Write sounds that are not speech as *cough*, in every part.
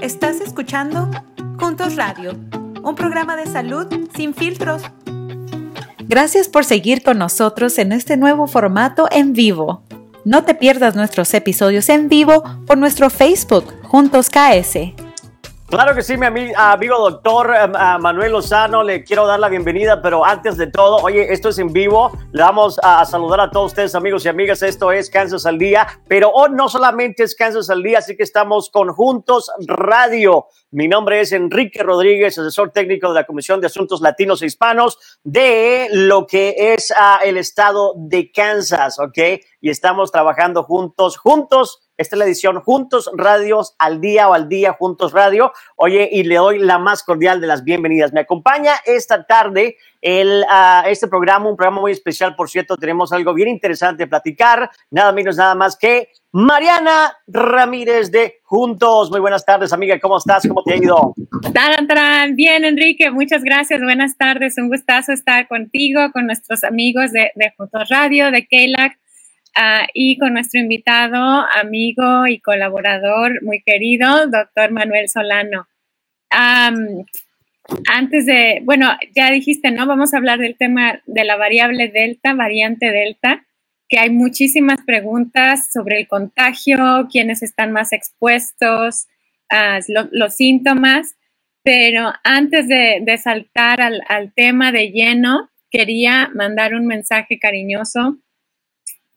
Estás escuchando Juntos Radio, un programa de salud sin filtros. Gracias por seguir con nosotros en este nuevo formato en vivo. No te pierdas nuestros episodios en vivo por nuestro Facebook Juntos KS. Claro que sí, mi amigo doctor em, Manuel Lozano, le quiero dar la bienvenida, pero antes de todo, oye, esto es en vivo, le vamos a saludar a todos ustedes, amigos y amigas, esto es Kansas al Día, pero hoy no solamente es Kansas al Día, así que estamos conjuntos radio. Mi nombre es Enrique Rodríguez, asesor técnico de la Comisión de Asuntos Latinos e Hispanos de lo que es ah, el estado de Kansas, ¿ok? Y estamos trabajando juntos, juntos esta es la edición Juntos Radios al día o al día Juntos Radio. Oye, y le doy la más cordial de las bienvenidas. Me acompaña esta tarde el, uh, este programa, un programa muy especial, por cierto. Tenemos algo bien interesante de platicar. Nada menos, nada más que Mariana Ramírez de Juntos. Muy buenas tardes, amiga. ¿Cómo estás? ¿Cómo te ha ido? Bien, Enrique. Muchas gracias. Buenas tardes. Un gustazo estar contigo, con nuestros amigos de, de Juntos Radio, de KELAC Ah, y con nuestro invitado, amigo y colaborador muy querido, doctor Manuel Solano. antes de, bueno, ya dijiste, ¿no? Vamos a hablar del tema de la variable delta, variante delta, que hay muchísimas preguntas sobre el contagio, quiénes están más expuestos, uh, los síntomas, pero antes de, saltar al, al tema de lleno, quería mandar un mensaje cariñoso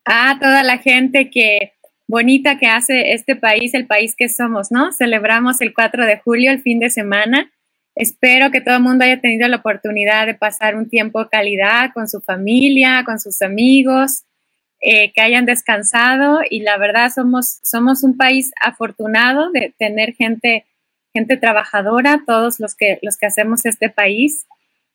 a toda la gente que bonita que hace este país, el país que somos, ¿no? Celebramos el 4 de julio, el fin de semana. Espero que todo el mundo haya tenido la oportunidad de pasar un tiempo de calidad con su familia, con sus amigos, eh, que hayan descansado y la verdad somos, somos un país afortunado de tener gente, gente trabajadora, todos los que, los que hacemos este país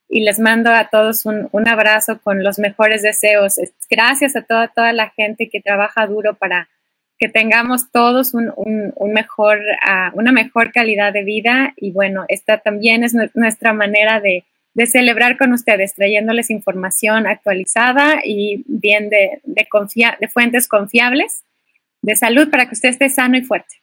y les mando a todos un, un, abrazo con los mejores deseos. Gracias a toda, toda la gente que trabaja duro para que tengamos todos un, un, mejor, uh, una mejor calidad de vida y bueno, esta también es nuestra manera de, de celebrar con ustedes, trayéndoles información actualizada y bien de, de, fuentes confiables de salud para que usted esté sano y fuerte.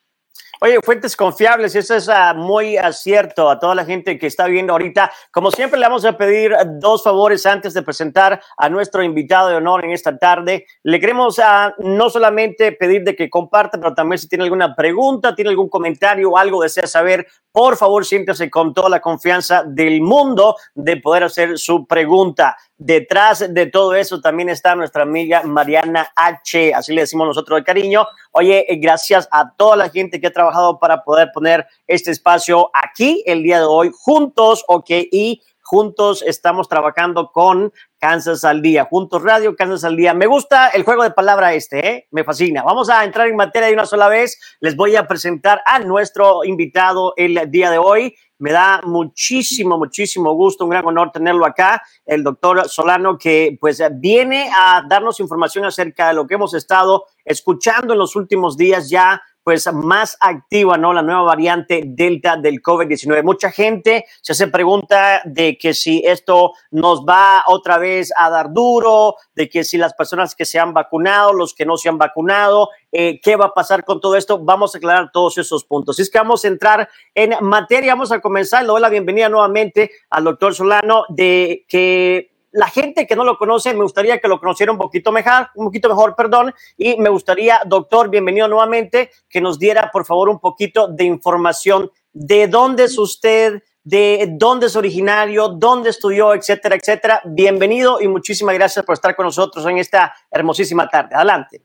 Oye, fuentes confiables, eso es uh, muy acierto a toda la gente que está viendo ahorita. Como siempre, le vamos a pedir dos favores antes de presentar a nuestro invitado de honor en esta tarde. Le queremos uh, no solamente pedir de que comparta, pero también si tiene alguna pregunta, tiene algún comentario o algo desea saber, por favor, siéntase con toda la confianza del mundo de poder hacer su pregunta. Detrás de todo eso también está nuestra amiga Mariana H, así le decimos nosotros de cariño. Oye, eh, gracias a toda la gente que ha trabajado para poder poner este espacio aquí el día de hoy juntos, ok, y juntos estamos trabajando con Kansas al día, juntos radio, Kansas al día. Me gusta el juego de palabra este, ¿eh? me fascina. Vamos a entrar en materia de una sola vez. Les voy a presentar a nuestro invitado el día de hoy. Me da muchísimo, muchísimo gusto, un gran honor tenerlo acá, el doctor Solano, que pues viene a darnos información acerca de lo que hemos estado escuchando en los últimos días ya pues más activa, ¿no? La nueva variante Delta del COVID-19. Mucha gente se hace pregunta de que si esto nos va otra vez a dar duro, de que si las personas que se han vacunado, los que no se han vacunado, eh, qué va a pasar con todo esto. Vamos a aclarar todos esos puntos. Así es que vamos a entrar en materia. Vamos a comenzar. Le doy la bienvenida nuevamente al doctor Solano de que la gente que no lo conoce, me gustaría que lo conociera un poquito mejor, un poquito mejor, perdón, y me gustaría, doctor, bienvenido nuevamente, que nos diera, por favor, un poquito de información de dónde es usted, de dónde es originario, dónde estudió, etcétera, etcétera. Bienvenido y muchísimas gracias por estar con nosotros en esta hermosísima tarde. Adelante.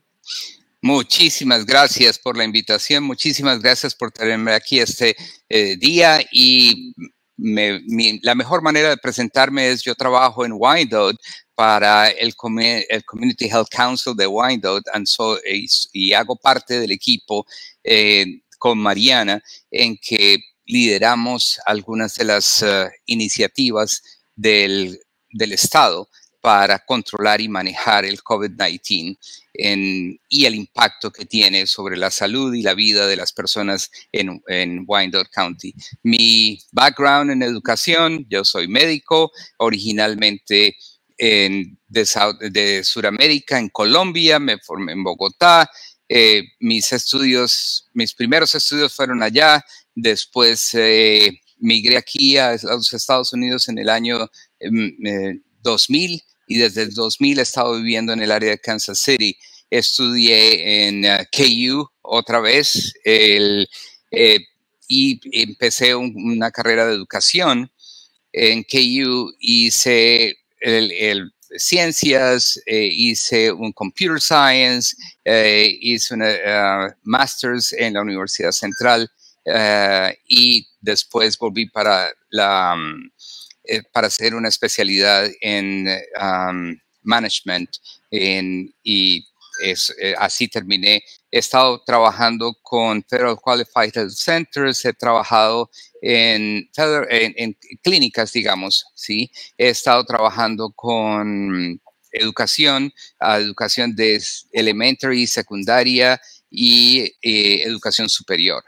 Muchísimas gracias por la invitación, muchísimas gracias por tenerme aquí este eh, día y la mejor manera de presentarme es yo trabajo en Wyandotte para el, el Community Health Council de Wyandotte y, hago parte del equipo eh, con Mariana en que lideramos algunas de las eh, iniciativas del Estado para controlar y manejar el COVID-19 y el impacto que tiene sobre la salud y la vida de las personas en, en Wyandotte County. Mi background en educación, yo soy médico, originalmente en, de, de Sudamérica, en Colombia, me formé en Bogotá, mis estudios, mis primeros estudios fueron allá, después migré aquí a los Estados Unidos en el año 2000 em, y desde el 2000 he estado viviendo en el área de Kansas City. Estudié en uh, KU otra vez eh, y empecé una carrera de educación en KU. Hice ciencias, eh, hice un computer science, eh, hice uh, master's en la Universidad Central y después volví para la... Um, eh, para hacer una especialidad en um, management y es, eh, así terminé. He estado trabajando con Federal Qualified Health Centers, he trabajado en, en, clínicas, digamos, ¿sí? He estado trabajando con educación, educación de elementary, secundaria y educación superior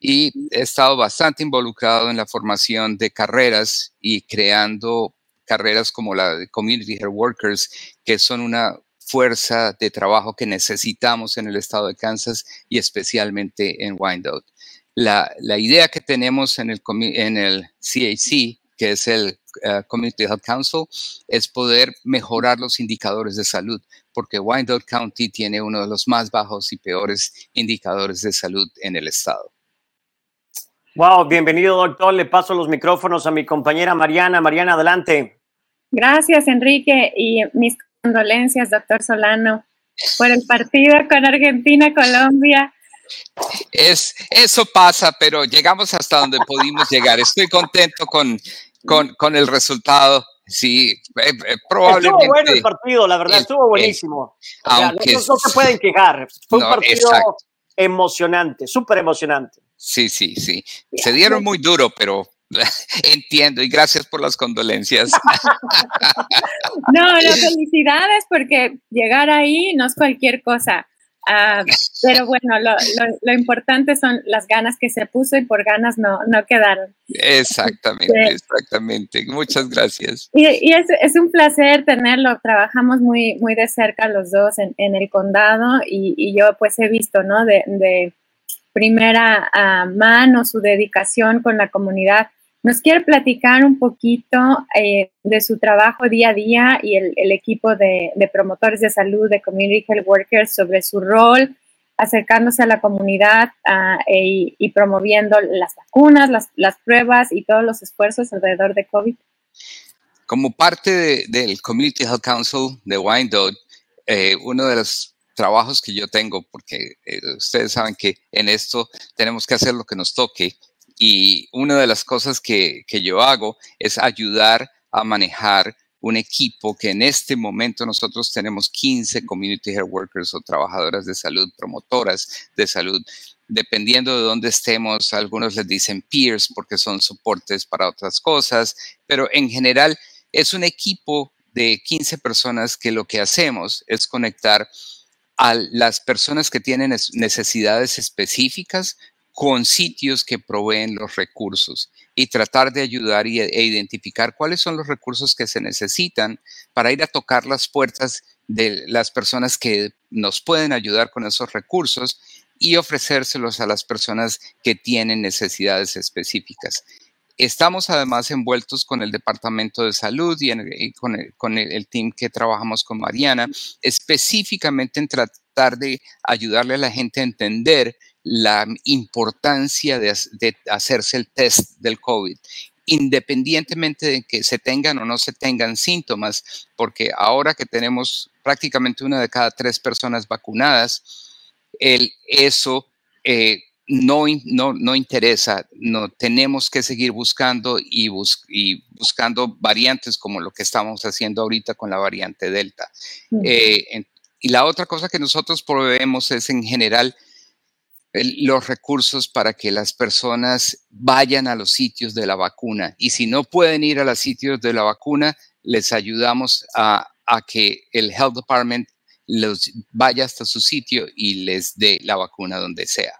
y he estado bastante involucrado en la formación de carreras y creando carreras como la de Community Health Workers, que son una fuerza de trabajo que necesitamos en el estado de Kansas y especialmente en Wyandotte. La, idea que tenemos en el, en CHC, que es el uh, Community Health Council, es poder mejorar los indicadores de salud, porque Wyandotte County tiene uno de los más bajos y peores indicadores de salud en el estado. Wow, bienvenido doctor. Le paso los micrófonos a mi compañera Mariana. Mariana, adelante. Gracias, Enrique, y mis condolencias, doctor Solano, por el partido con Argentina, Colombia. Es, eso pasa, pero llegamos hasta donde pudimos llegar. Estoy contento con, con, el resultado. Sí, eh, probablemente. Estuvo bueno el partido, la verdad, estuvo buenísimo. aunque, no, se pueden quejar. Fue un partido emocionante, súper emocionante. Sí, sí, sí. Se dieron muy duro, pero *laughs* entiendo y gracias por las condolencias. *laughs* No, *laughs* no, felicidades porque llegar ahí no es cualquier cosa. Ah, pero bueno, lo, importante son las ganas que se puso y por ganas no, no quedaron. Exactamente, exactamente. Muchas gracias. Y, es, un placer tenerlo. Trabajamos muy, muy de cerca los dos en, el condado y, yo pues he visto, ¿no? de primera mano su dedicación con la comunidad. Nos quiere platicar un poquito eh, de su trabajo día a día y el, equipo de, promotores de salud, de Community Health Workers, sobre su rol acercándose a la comunidad e, y promoviendo las vacunas, las, pruebas y todos los esfuerzos alrededor de COVID. Como parte del Community Health Council de Wyandotte, eh, uno de los trabajos que yo tengo, porque eh, ustedes saben que en esto tenemos que hacer lo que nos toque. Y una de las cosas que, que yo hago es ayudar a manejar un equipo que en este momento nosotros tenemos 15 community health workers o trabajadoras de salud, promotoras de salud, dependiendo de dónde estemos, algunos les dicen peers porque son soportes para otras cosas, pero en general es un equipo de 15 personas que lo que hacemos es conectar a las personas que tienen necesidades específicas con sitios que proveen los recursos y tratar de ayudar e identificar cuáles son los recursos que se necesitan para ir a tocar las puertas de las personas que nos pueden ayudar con esos recursos y ofrecérselos a las personas que tienen necesidades específicas. Estamos además envueltos con el Departamento de Salud y, con, el, team que trabajamos con Mariana, específicamente en tratar de ayudarle a la gente a entender la importancia de, hacerse el test del COVID. Independientemente de que se tengan o no se tengan síntomas, porque ahora que tenemos prácticamente una de cada tres personas vacunadas, el, eso eh, no, no, no interesa, no, tenemos que seguir buscando y, y, buscando variantes como lo que estamos haciendo ahorita con la variante Delta. Eh, y la otra cosa que nosotros proveemos es en general los recursos para que las personas vayan a los sitios de la vacuna. Y si no pueden ir a los sitios de la vacuna, les ayudamos a, a que el Health Department los vaya hasta su sitio y les dé la vacuna donde sea.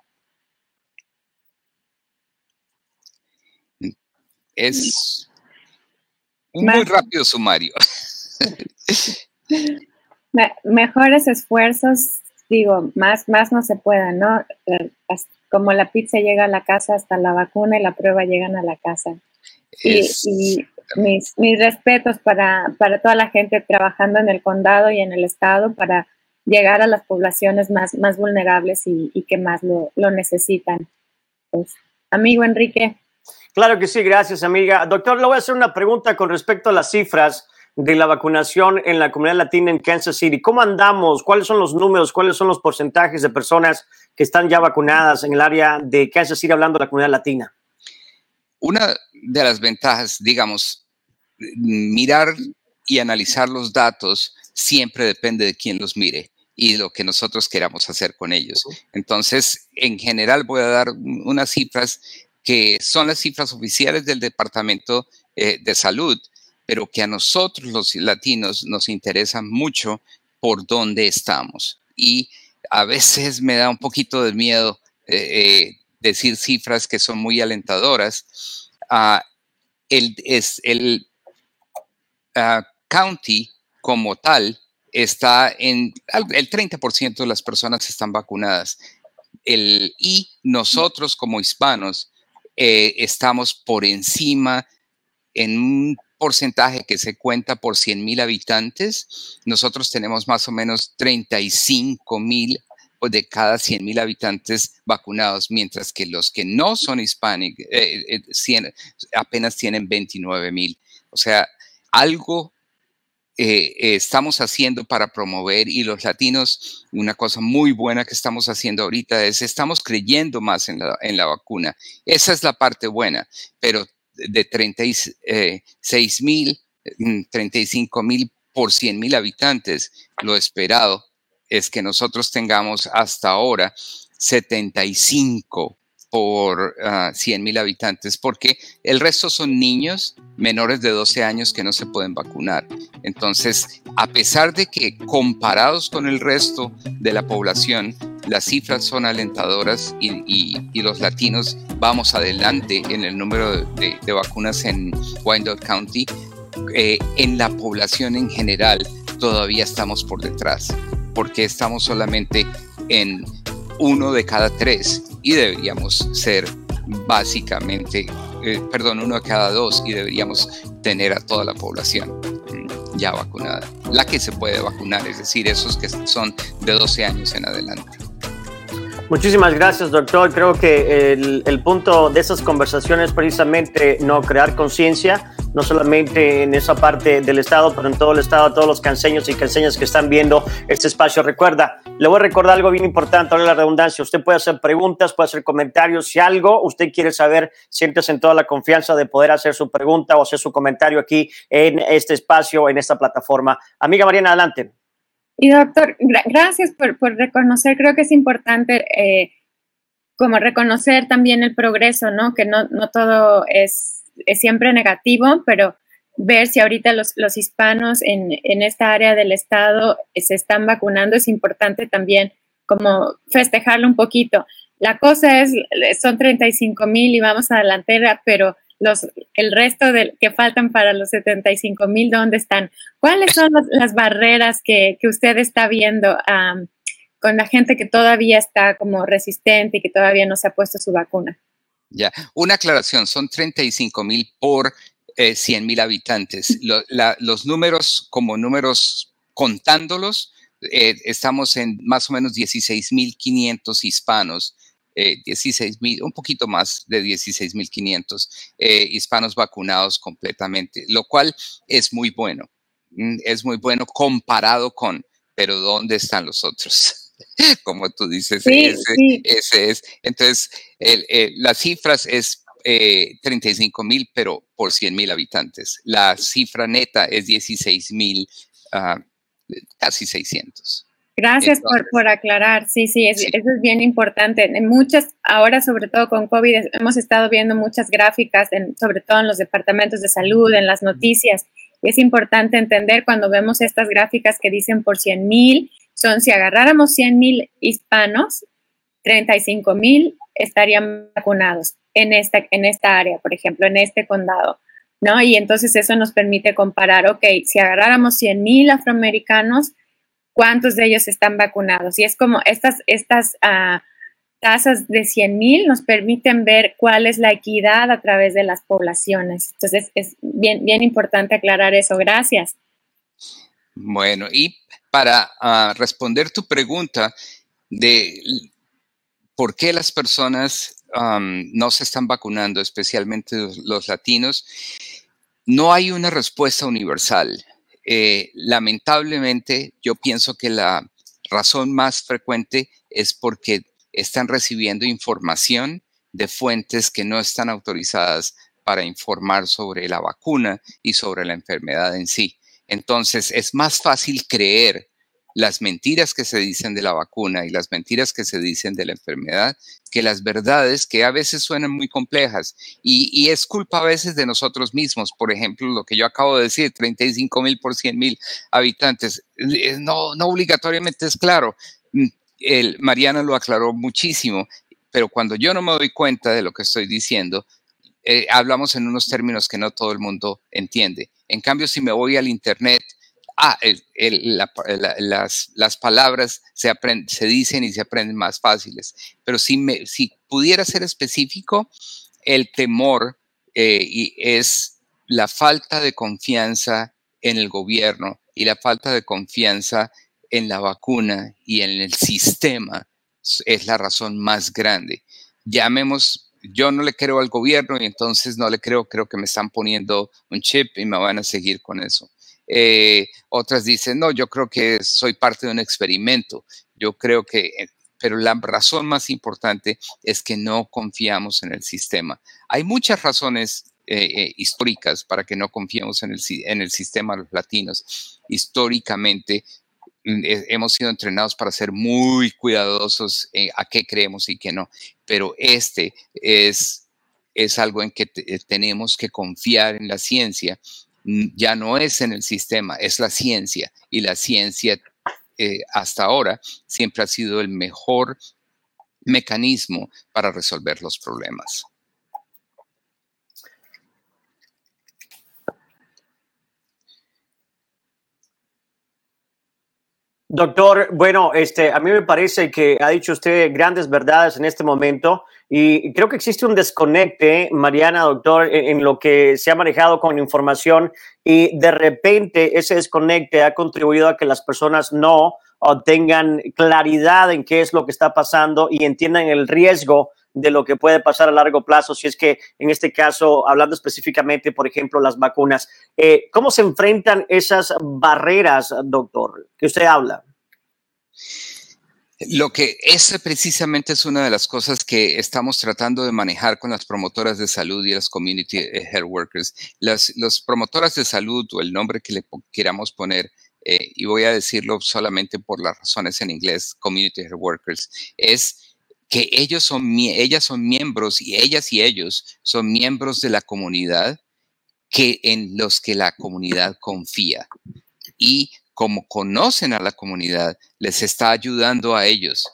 Es un muy rápido sumario. *laughs* mejores esfuerzos digo, más, más no se pueda, ¿no? Eh, como la pizza llega a la casa, hasta la vacuna y la prueba llegan a la casa. Y, mis, mis, respetos para, para toda la gente trabajando en el condado y en el estado para llegar a las poblaciones más, más vulnerables y, que más lo, lo necesitan. Pues, amigo Enrique. Claro que sí, gracias amiga. Doctor, le voy a hacer una pregunta con respecto a las cifras de la vacunación en la comunidad latina en Kansas City. ¿Cómo andamos? ¿Cuáles son los números? ¿Cuáles son los porcentajes de personas que están ya vacunadas en el área de Kansas City hablando de la comunidad latina? Una de las ventajas, digamos, mirar y analizar los datos siempre depende de quién los mire y lo que nosotros queramos hacer con ellos. Entonces, en general voy a dar unas cifras que son las cifras oficiales del Departamento eh, de Salud, pero que a nosotros los latinos nos interesa mucho por dónde estamos. Y a veces me da un poquito de miedo eh, eh, decir cifras que son muy alentadoras. Ah, el, es, el ah, county como tal está en el 30% de las personas están vacunadas. El, y nosotros como hispanos eh, estamos por encima en un porcentaje que se cuenta por 100 mil habitantes, nosotros tenemos más o menos 35 mil de cada 100 mil habitantes vacunados, mientras que los que no son hispánicos eh, eh, apenas tienen 29 mil. O sea, algo eh, estamos haciendo para promover y los latinos, una cosa muy buena que estamos haciendo ahorita es estamos creyendo más en la, en la vacuna. Esa es la parte buena, pero de 36 eh, mil, 35 mm, mil por 100 mil habitantes. Lo esperado es que nosotros tengamos hasta ahora 75 por 100 ah, mil habitantes, porque el resto son niños menores de 12 años que no se pueden vacunar. Entonces, a pesar de que comparados con el resto de la población, las cifras son alentadoras y, los latinos vamos adelante en el número de, vacunas en Wyandotte County, eh, en la población en general todavía estamos por detrás, porque estamos solamente en uno de cada tres y deberíamos ser básicamente, eh, perdón, uno de cada dos y deberíamos tener a toda la población mm, ya vacunada, la que se puede vacunar, es decir, esos que son de 12 años en adelante. Muchísimas gracias, doctor. Creo que el, punto de esas conversaciones precisamente no crear conciencia, no solamente en esa parte del estado, pero en todo el estado, a todos los canseños y canseñas que están viendo este espacio. Recuerda, le voy a recordar algo bien importante, ahora la redundancia. Usted puede hacer preguntas, puede hacer comentarios. Si algo usted quiere saber, siéntese en toda la confianza de poder hacer su pregunta o hacer su comentario aquí en este espacio, en esta plataforma. Amiga Mariana, adelante. Y doctor, gracias por, por, reconocer, creo que es importante eh, como reconocer también el progreso, ¿no? Que no, no todo es, es, siempre negativo, pero ver si ahorita los, hispanos en, en, esta área del estado se están vacunando es importante también como festejarlo un poquito. La cosa es, son 35 mil y vamos a delantera, pero los, el resto de, que faltan para los 75 mil, ¿dónde están? ¿Cuáles son las, barreras que, que, usted está viendo con la gente que todavía está como resistente y que todavía no se ha puesto su vacuna? Ya, una aclaración, son 35 mil por 100 eh, mil habitantes. los números, como números contándolos, eh, estamos en más o menos 16 mil 500 hispanos 16 eh, mil, un poquito más de 16 mil 500 eh, hispanos vacunados completamente, lo cual es muy bueno. Mm, es muy bueno comparado con, pero ¿dónde están los otros? *laughs* Como tú dices, ese, es. Entonces, las cifras es 35 mil, pero por 100 mil habitantes. La cifra neta es 16 mil, ah, casi 600. Gracias por, por, aclarar. Sí, sí, eso es bien importante. En muchas, ahora sobre todo con COVID, hemos estado viendo muchas gráficas, sobre todo en los departamentos de salud, en las noticias. Y es importante entender cuando vemos estas gráficas que dicen por 100 mil, son si agarráramos 100 mil hispanos, 35 mil estarían vacunados en esta, en esta área, por ejemplo, en este condado. ¿no? Y entonces eso nos permite comparar, ok, si agarráramos 100 mil afroamericanos, cuántos de ellos están vacunados. Y es como estas, estas uh, tasas de 100 mil nos permiten ver cuál es la equidad a través de las poblaciones. Entonces, es bien, bien importante aclarar eso. Gracias. Bueno, y para uh, responder tu pregunta de por qué las personas no se están vacunando, especialmente los, los, latinos, no hay una respuesta universal. Eh, lamentablemente, yo pienso que la razón más frecuente es porque están recibiendo información de fuentes que no están autorizadas para informar sobre la vacuna y sobre la enfermedad en sí. Entonces, es más fácil creer las mentiras que se dicen de la vacuna y las mentiras que se dicen de la enfermedad que las verdades que a veces suenan muy complejas y, es culpa a veces de nosotros mismos. Por ejemplo, lo que yo acabo de decir, 35 mil por 100 mil habitantes, eh, no, no obligatoriamente es claro. Mm, el, Mariana lo aclaró muchísimo, pero cuando yo no me doy cuenta de lo que estoy diciendo, eh, hablamos en unos términos que no todo el mundo entiende. En cambio, si me voy al Internet, ah, las, palabras se, se dicen y se aprenden más fáciles. Pero si, me, si pudiera ser específico, el temor eh, y es la falta de confianza en el gobierno y la falta de confianza en la vacuna y en el sistema es la razón más grande. Llamemos, yo no le creo al gobierno y entonces no le creo, creo que me están poniendo un chip y me van a seguir con eso. Eh, otras dicen, no, yo creo que soy parte de un experimento. Yo creo que, eh, pero la razón más importante es que no confiamos en el sistema. Hay muchas razones eh, históricas para que no confiemos en el, en el sistema los latinos. Históricamente hemos sido entrenados para ser muy cuidadosos a qué creemos y qué no, pero este es, es algo en que tenemos que confiar en la ciencia ya no es en el sistema, es la ciencia. Y la ciencia eh, hasta ahora siempre ha sido el mejor mecanismo para resolver los problemas. Doctor, bueno, este, a mí me parece que ha dicho usted grandes verdades en este momento y creo que existe un desconecte, Mariana, doctor, en, lo que se ha manejado con información y de repente ese desconecte ha contribuido a que las personas no tengan claridad en qué es lo que está pasando y entiendan el riesgo de lo que puede pasar a largo plazo, si es que en este caso, hablando específicamente, por ejemplo, las vacunas, eh, ¿cómo se enfrentan esas barreras, doctor, que usted habla? Lo que es precisamente es una de las cosas que estamos tratando de manejar con las promotoras de salud y las community health workers. Las los promotoras de salud o el nombre que le queramos poner, eh, y voy a decirlo solamente por las razones en inglés, community health workers, es que ellos son, ellas son miembros y ellas y ellos son miembros de la comunidad que en los que la comunidad confía. Y como conocen a la comunidad, les está ayudando a ellos.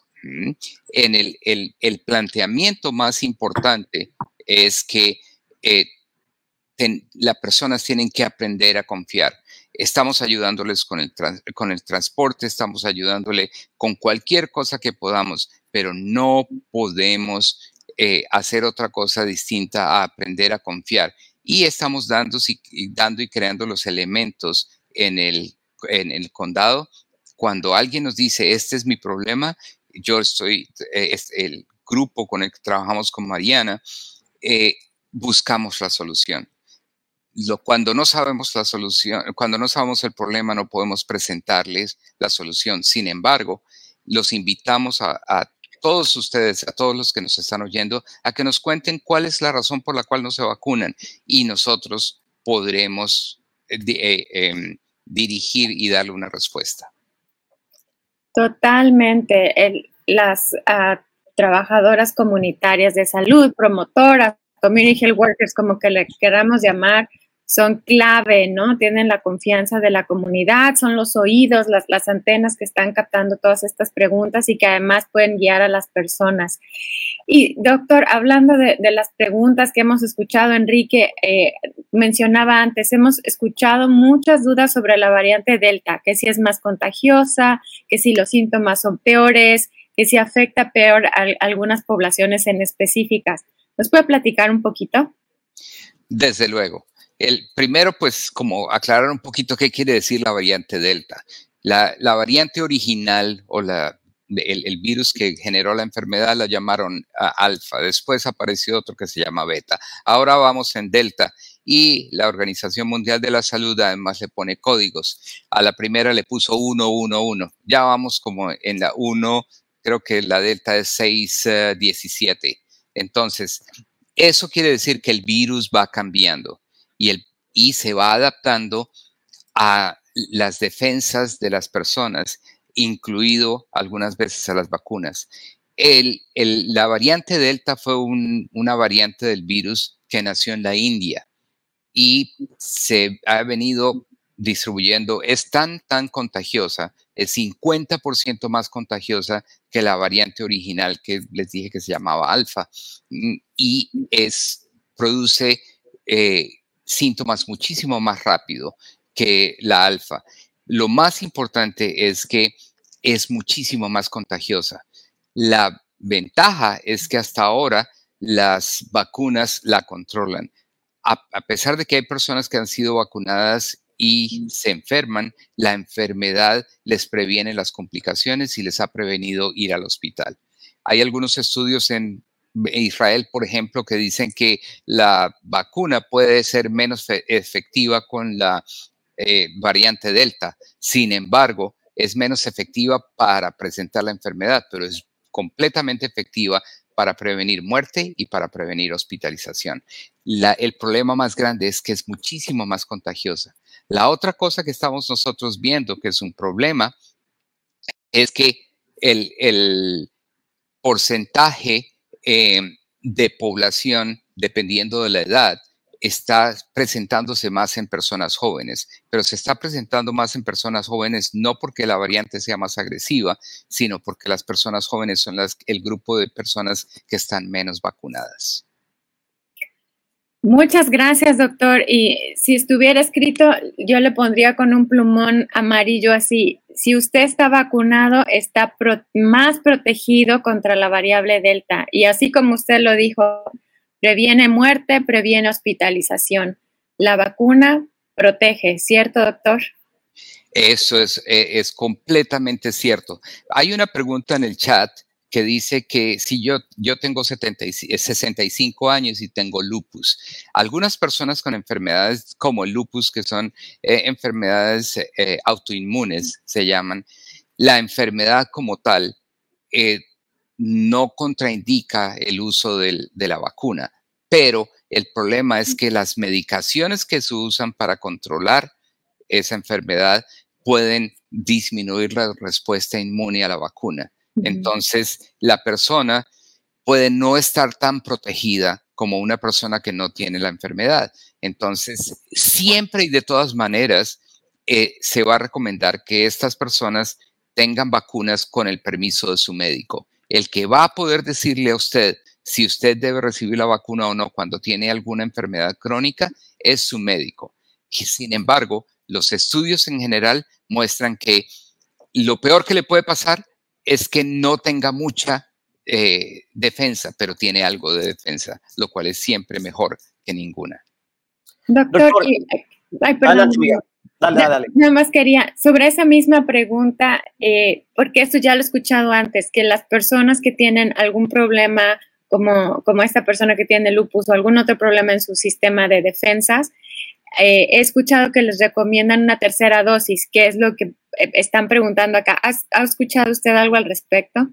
En el, el, planteamiento más importante es que eh, las personas tienen que aprender a confiar. Estamos ayudándoles con el, con el transporte, estamos ayudándole con cualquier cosa que podamos, pero no podemos eh, hacer otra cosa distinta a aprender a confiar. Y estamos dando y, dando y creando los elementos en el, en el condado. Cuando alguien nos dice, este es mi problema, yo estoy, eh, el grupo con el que trabajamos con Mariana, eh, buscamos la solución. Lo, cuando no sabemos la solución, cuando no sabemos el problema, no podemos presentarles la solución. Sin embargo, los invitamos a, todos ustedes, a todos los que nos están oyendo, a que nos cuenten cuál es la razón por la cual no se vacunan y nosotros podremos eh, eh, em, dirigir y darle una respuesta. Totalmente. las ah, trabajadoras comunitarias de salud, promotoras, community health workers, como que le queramos llamar, son clave, ¿no? Tienen la confianza de la comunidad, son los oídos, las, las antenas que están captando todas estas preguntas y que además pueden guiar a las personas. Y doctor, hablando de, las preguntas que hemos escuchado, Enrique eh, mencionaba antes, hemos escuchado muchas dudas sobre la variante Delta, que si es más contagiosa, que si los síntomas son peores, que si afecta peor a algunas poblaciones en específicas. ¿Nos puede platicar un poquito? Desde luego. El primero, pues, como aclarar un poquito qué quiere decir la variante Delta. La, variante original o el, virus que generó la enfermedad la llamaron alfa. Después apareció otro que se llama beta. Ahora vamos en Delta y la Organización Mundial de la Salud además le pone códigos. A la primera le puso 111. Ya vamos como en la 1, creo que la Delta es 617. Entonces, eso quiere decir que el virus va cambiando y, el, y se va adaptando a las defensas de las personas, incluido algunas veces a las vacunas. El, la variante Delta fue una variante del virus que nació en la India y se ha venido distribuyendo. Es tan, tan contagiosa, es 50% más contagiosa que la variante original que les dije que se llamaba alfa mm, y es, produce eh, síntomas muchísimo más rápido que la alfa. Lo más importante es que es muchísimo más contagiosa. La ventaja es que hasta ahora las vacunas la controlan. A, pesar de que hay personas que han sido vacunadas y se enferman, la enfermedad les previene las complicaciones y les ha prevenido ir al hospital. Hay algunos estudios en Israel, por ejemplo, que dicen que la vacuna puede ser menos efectiva con la eh, variante Delta. Sin embargo, es menos efectiva para presentar la enfermedad, pero es completamente efectiva para prevenir muerte y para prevenir hospitalización. el problema más grande es que es muchísimo más contagiosa. La otra cosa que estamos nosotros viendo que es un problema es que el, el porcentaje eh, de población, dependiendo de la edad, está presentándose más en personas jóvenes, pero se está presentando más en personas jóvenes no porque la variante sea más agresiva, sino porque las personas jóvenes son las, el grupo de personas que están menos vacunadas. Muchas gracias, doctor. Y si estuviera escrito, yo le pondría con un plumón amarillo así. Si usted está vacunado, está más protegido contra la variable Delta. Y así como usted lo dijo, previene muerte, previene hospitalización. La vacuna protege, ¿cierto, doctor? Eso es, e, es completamente cierto. Hay una pregunta en el chat que dice que si yo, yo tengo 65 años y tengo lupus, algunas personas con enfermedades como el lupus, que son eh, enfermedades eh, autoinmunes, se llaman, la enfermedad como tal eh, no contraindica el uso de la vacuna, pero el problema es que las medicaciones que se usan para controlar esa enfermedad pueden disminuir la respuesta inmune a la vacuna. Entonces, la persona puede no estar tan protegida como una persona que no tiene la enfermedad. Entonces, siempre y de todas maneras, eh, se va a recomendar que estas personas tengan vacunas con el permiso de su médico. El que va a poder decirle a usted si usted debe recibir la vacuna o no cuando tiene alguna enfermedad crónica es su médico. Y sin embargo, los estudios en general muestran que lo peor que le puede pasar es que no tenga mucha eh, defensa, pero tiene algo de defensa, lo cual es siempre mejor que ninguna. Doctor, ay, perdón. Dale, dale, Nada más quería, sobre esa misma pregunta, eh, porque esto ya lo he escuchado antes, que las personas que tienen algún problema, como, como esta persona que tiene lupus o algún otro problema en su sistema de defensas, eh, he escuchado que les recomiendan una tercera dosis, ¿qué es lo que eh, están preguntando acá. ¿Ha escuchado usted algo al respecto?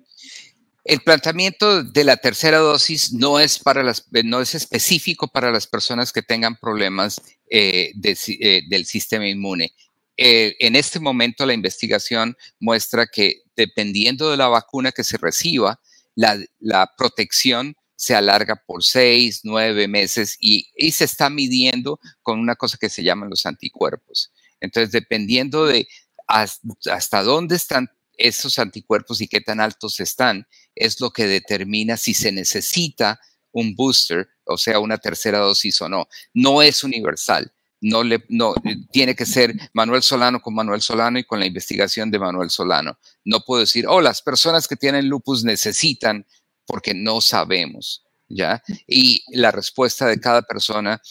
El planteamiento de la tercera dosis no es, para las, no es específico para las personas que tengan problemas eh, del sistema inmune. en este momento la investigación muestra que dependiendo de la vacuna que se reciba, la, la protección se alarga por seis, nueve meses y, se está midiendo con una cosa que se llaman los anticuerpos. Entonces, dependiendo de hasta dónde están esos anticuerpos y qué tan altos están, es lo que determina si se necesita un booster, o sea, una tercera dosis o no. No es universal. No le, no, tiene que ser Manuel Solano con Manuel Solano y con la investigación de Manuel Solano. No puedo decir, oh, las personas que tienen lupus necesitan, porque no sabemos, ¿ya? Y la respuesta de cada persona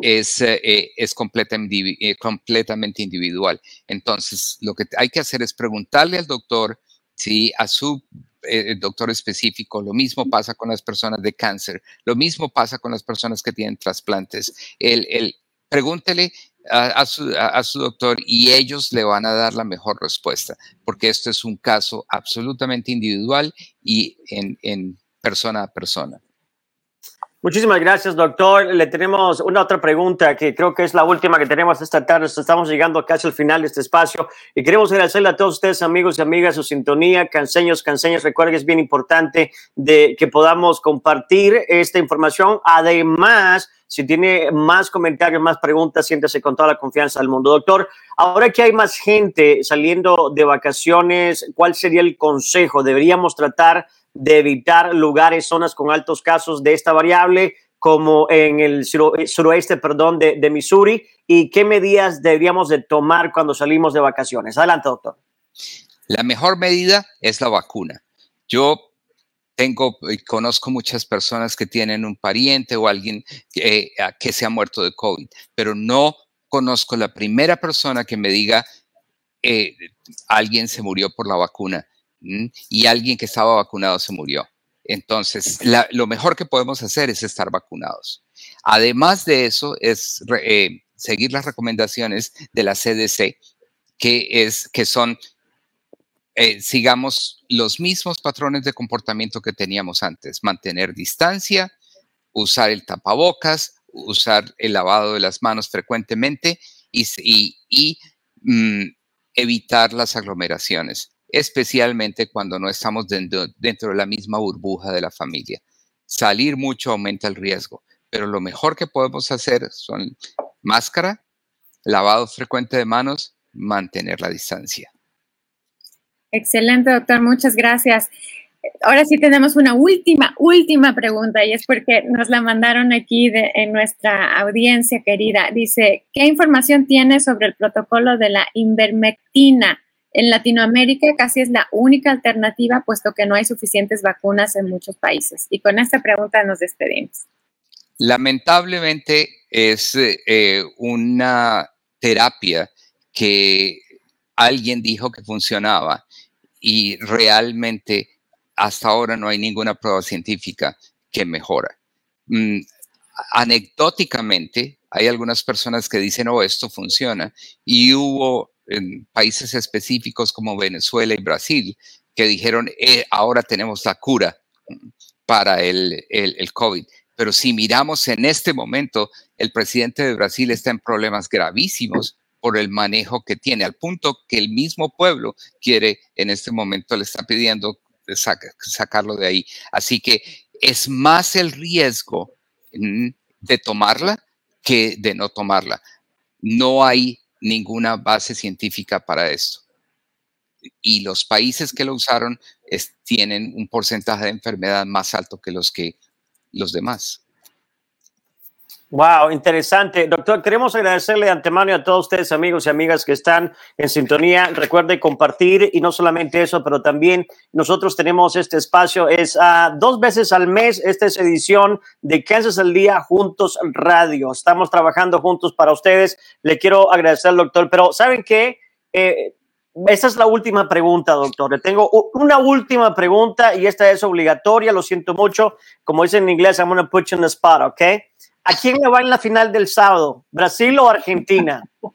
es, eh, eh, es eh, completamente individual. Entonces, lo que hay que hacer es preguntarle al doctor si a su doctor específico, lo mismo pasa con las personas de cáncer, lo mismo pasa con las personas que tienen trasplantes. El, el, pregúntele a, su, doctor y ellos le van a dar la mejor respuesta, porque esto es un caso absolutamente individual y en persona a persona. Muchísimas gracias, doctor. Le tenemos una otra pregunta que creo que es la última que tenemos esta tarde. Estamos llegando casi al final de este espacio y queremos agradecerle a todos ustedes, amigos y amigas, su sintonía. Canseños, canseños, recuerden que es bien importante de que podamos compartir esta información. Además, si tiene más comentarios, más preguntas, siéntese con toda la confianza del mundo. Doctor, ahora que hay más gente saliendo de vacaciones, ¿cuál sería el consejo? ¿Deberíamos tratar de evitar lugares, zonas con altos casos de esta variable, como en el suroeste, perdón, de, Missouri, y qué medidas deberíamos de tomar cuando salimos de vacaciones. Adelante, doctor. La mejor medida es la vacuna. Yo tengo y conozco muchas personas que tienen un pariente o alguien que, que se ha muerto de COVID, pero no conozco la primera persona que me diga eh, alguien se murió por la vacuna y alguien que estaba vacunado se murió. Entonces, lo mejor que podemos hacer es estar vacunados. Además de eso, es eh, seguir las recomendaciones de la CDC, que, es, que son, eh, sigamos los mismos patrones de comportamiento que teníamos antes, mantener distancia, usar el tapabocas, usar el lavado de las manos frecuentemente y, mm, evitar las aglomeraciones especialmente cuando no estamos dentro, de la misma burbuja de la familia. Salir mucho aumenta el riesgo, pero lo mejor que podemos hacer son máscara, lavado frecuente de manos, mantener la distancia. Excelente, doctor, muchas gracias. Ahora sí tenemos una última, última pregunta y es porque nos la mandaron aquí en nuestra audiencia querida. Dice, ¿qué información tiene sobre el protocolo de la invermectina? En Latinoamérica casi es la única alternativa, puesto que no hay suficientes vacunas en muchos países. Y con esta pregunta nos despedimos. Lamentablemente es eh, una terapia que alguien dijo que funcionaba y realmente hasta ahora no hay ninguna prueba científica que mejora. Mm, anecdóticamente, hay algunas personas que dicen, oh, esto funciona, y hubo en países específicos como Venezuela y Brasil, que dijeron, eh, ahora tenemos la cura para el, el, COVID. Pero si miramos en este momento, el presidente de Brasil está en problemas gravísimos por el manejo que tiene, al punto que el mismo pueblo quiere, en este momento le está pidiendo sacarlo de ahí. Así que es más el riesgo mm, de tomarla que de no tomarla. No hay ninguna base científica para esto. Y los países que lo usaron tienen un porcentaje de enfermedad más alto que los que los demás. Wow, interesante. Doctor, queremos agradecerle de antemano a todos ustedes, amigos y amigas que están en sintonía. Recuerde compartir y no solamente eso, pero también nosotros tenemos este espacio. Es uh, dos veces al mes. Esta es edición de Kansas al Día Juntos Radio. Estamos trabajando juntos para ustedes. Le quiero agradecer doctor, pero ¿saben qué? Eh, es la última pregunta, doctor. Le tengo una última pregunta y esta es obligatoria. Lo siento mucho. Como dicen en inglés, I'm going to put you on the spot, ¿ok? ¿A quién le va en la final del sábado? ¿Brasil o Argentina? *laughs*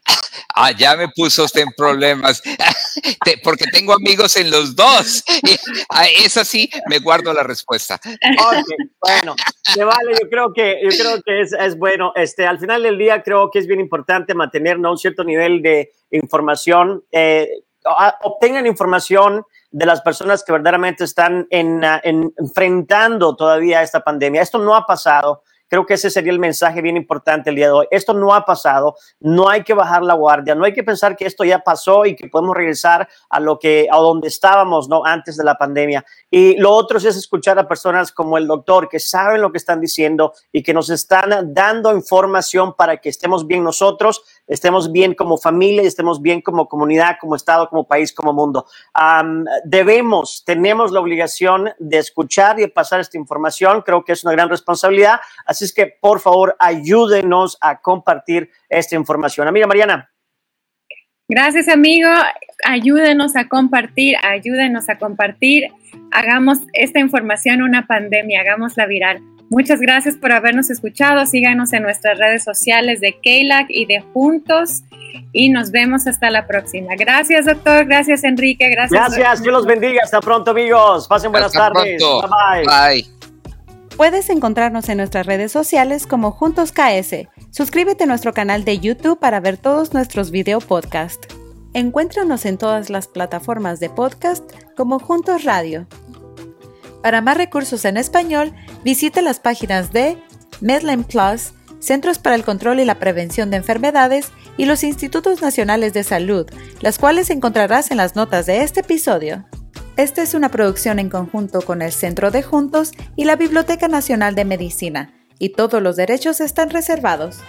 Ah, ya me puso usted en problemas, *laughs* porque tengo amigos en los dos. *laughs* Es así, me guardo la respuesta. bueno, vale, yo creo que, yo creo que es, bueno. Este, al final del día creo que es bien importante mantener un cierto nivel de información. Eh, obtengan información de las personas que verdaderamente están en, enfrentando todavía esta pandemia. Esto no ha pasado. Creo que ese sería el mensaje bien importante el día de hoy. Esto no ha pasado, no hay que bajar la guardia, no hay que pensar que esto ya pasó y que podemos regresar a lo que a donde estábamos, no antes de la pandemia. Y lo otro es escuchar a personas como el doctor que saben lo que están diciendo y que nos están dando información para que estemos bien nosotros, estemos bien como familia, estemos bien como comunidad, como estado, como país, como mundo. debemos, tenemos la obligación de escuchar y de pasar esta información. Creo que es una gran responsabilidad. Así es que, por favor, ayúdenos a compartir esta información. Amiga Mariana. Gracias, amigo. Ayúdenos a compartir, ayúdenos a compartir. Hagamos esta información una pandemia, hagámosla viral. Muchas gracias por habernos escuchado. Síganos en nuestras redes sociales de KEILAC y de Juntos. Y nos vemos hasta la próxima. Gracias, doctor. Gracias, Enrique. Gracias. Gracias. Dios los bendiga. Hasta pronto, amigos. Pasen buenas tardes. Bye bye. Bye. Puedes encontrarnos en nuestras redes sociales como Juntos KS. Suscríbete a nuestro canal de YouTube para ver todos nuestros video podcast. Encuéntranos en todas las plataformas de podcast como Juntos Radio. Para más recursos en español, visite las páginas de Medline Plus, Centros para el Control y la Prevención de Enfermedades y los Institutos Nacionales de Salud, las cuales encontrarás en las notas de este episodio. Esta es una producción en conjunto con el Centro de Juntos y la Biblioteca Nacional de Medicina, y todos los derechos están reservados.